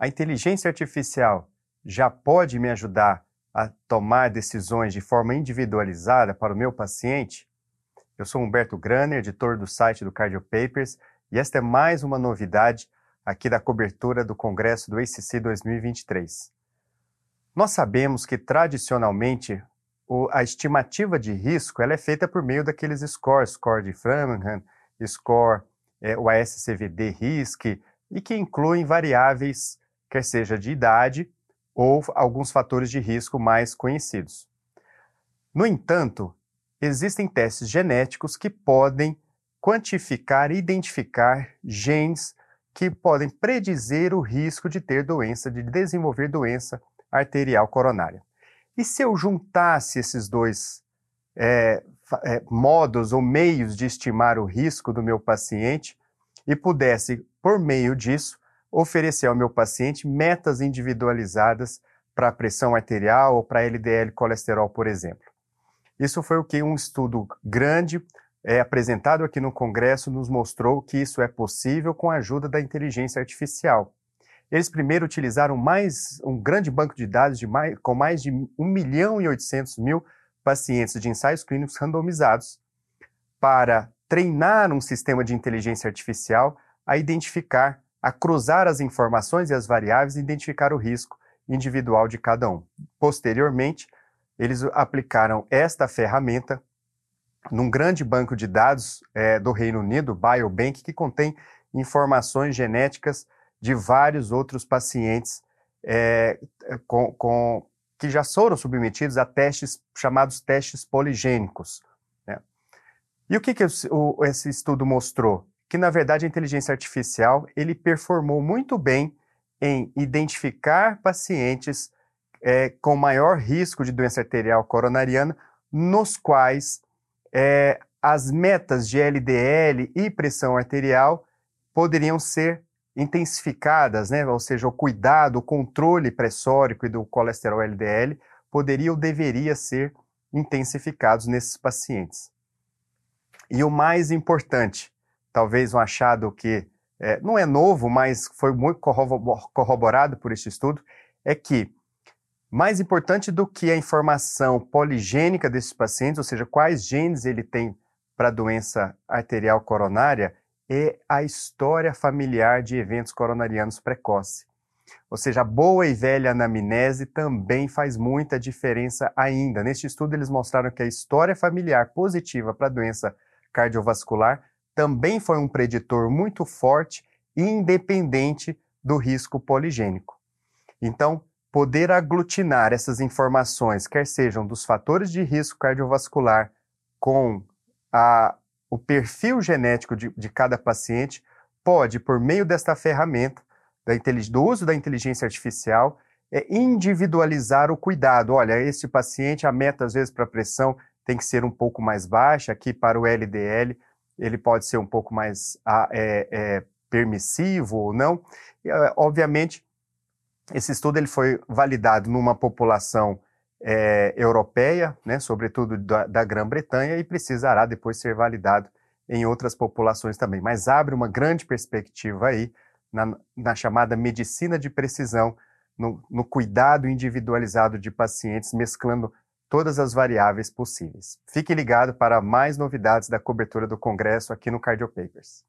a inteligência artificial já pode me ajudar a tomar decisões de forma individualizada para o meu paciente? Eu sou Humberto Graner, editor do site do Cardio Papers, e esta é mais uma novidade aqui da cobertura do Congresso do ACC 2023. Nós sabemos que tradicionalmente a estimativa de risco ela é feita por meio daqueles scores, score de Framingham, score, é, o ASCVD RISC, e que incluem variáveis, quer seja de idade ou alguns fatores de risco mais conhecidos. No entanto, existem testes genéticos que podem quantificar e identificar genes que podem predizer o risco de ter doença, de desenvolver doença arterial coronária. E se eu juntasse esses dois é, é, modos ou meios de estimar o risco do meu paciente e pudesse, por meio disso, oferecer ao meu paciente metas individualizadas para pressão arterial ou para LDL colesterol, por exemplo. Isso foi o que um estudo grande é, apresentado aqui no Congresso nos mostrou que isso é possível com a ajuda da inteligência artificial. Eles primeiro utilizaram mais um grande banco de dados de mais, com mais de 1 milhão e 800 mil pacientes de ensaios clínicos randomizados para treinar um sistema de inteligência artificial a identificar, a cruzar as informações e as variáveis e identificar o risco individual de cada um. Posteriormente, eles aplicaram esta ferramenta num grande banco de dados é, do Reino Unido, Biobank, que contém informações genéticas de vários outros pacientes é, com, com, que já foram submetidos a testes chamados testes poligênicos. Né? E o que, que o, esse estudo mostrou? Que, na verdade, a inteligência artificial ele performou muito bem em identificar pacientes é, com maior risco de doença arterial coronariana, nos quais é, as metas de LDL e pressão arterial poderiam ser intensificadas, né? ou seja, o cuidado, o controle pressórico e do colesterol LDL poderia ou deveria ser intensificados nesses pacientes. E o mais importante, talvez um achado que é, não é novo, mas foi muito corroborado por este estudo, é que mais importante do que a informação poligênica desses pacientes, ou seja, quais genes ele tem para a doença arterial coronária, é a história familiar de eventos coronarianos precoce. Ou seja, a boa e velha anamnese também faz muita diferença ainda. Neste estudo, eles mostraram que a história familiar positiva para a doença cardiovascular também foi um preditor muito forte e independente do risco poligênico. Então, poder aglutinar essas informações, quer sejam dos fatores de risco cardiovascular com a o perfil genético de, de cada paciente pode, por meio desta ferramenta, da do uso da inteligência artificial, é individualizar o cuidado. Olha, este paciente, a meta às vezes para a pressão tem que ser um pouco mais baixa, aqui para o LDL ele pode ser um pouco mais é, é, permissivo ou não. E, obviamente, esse estudo ele foi validado numa população é, europeia, né, sobretudo da, da Grã-Bretanha, e precisará depois ser validado em outras populações também. Mas abre uma grande perspectiva aí na, na chamada medicina de precisão, no, no cuidado individualizado de pacientes, mesclando todas as variáveis possíveis. Fique ligado para mais novidades da cobertura do Congresso aqui no Cardio Papers.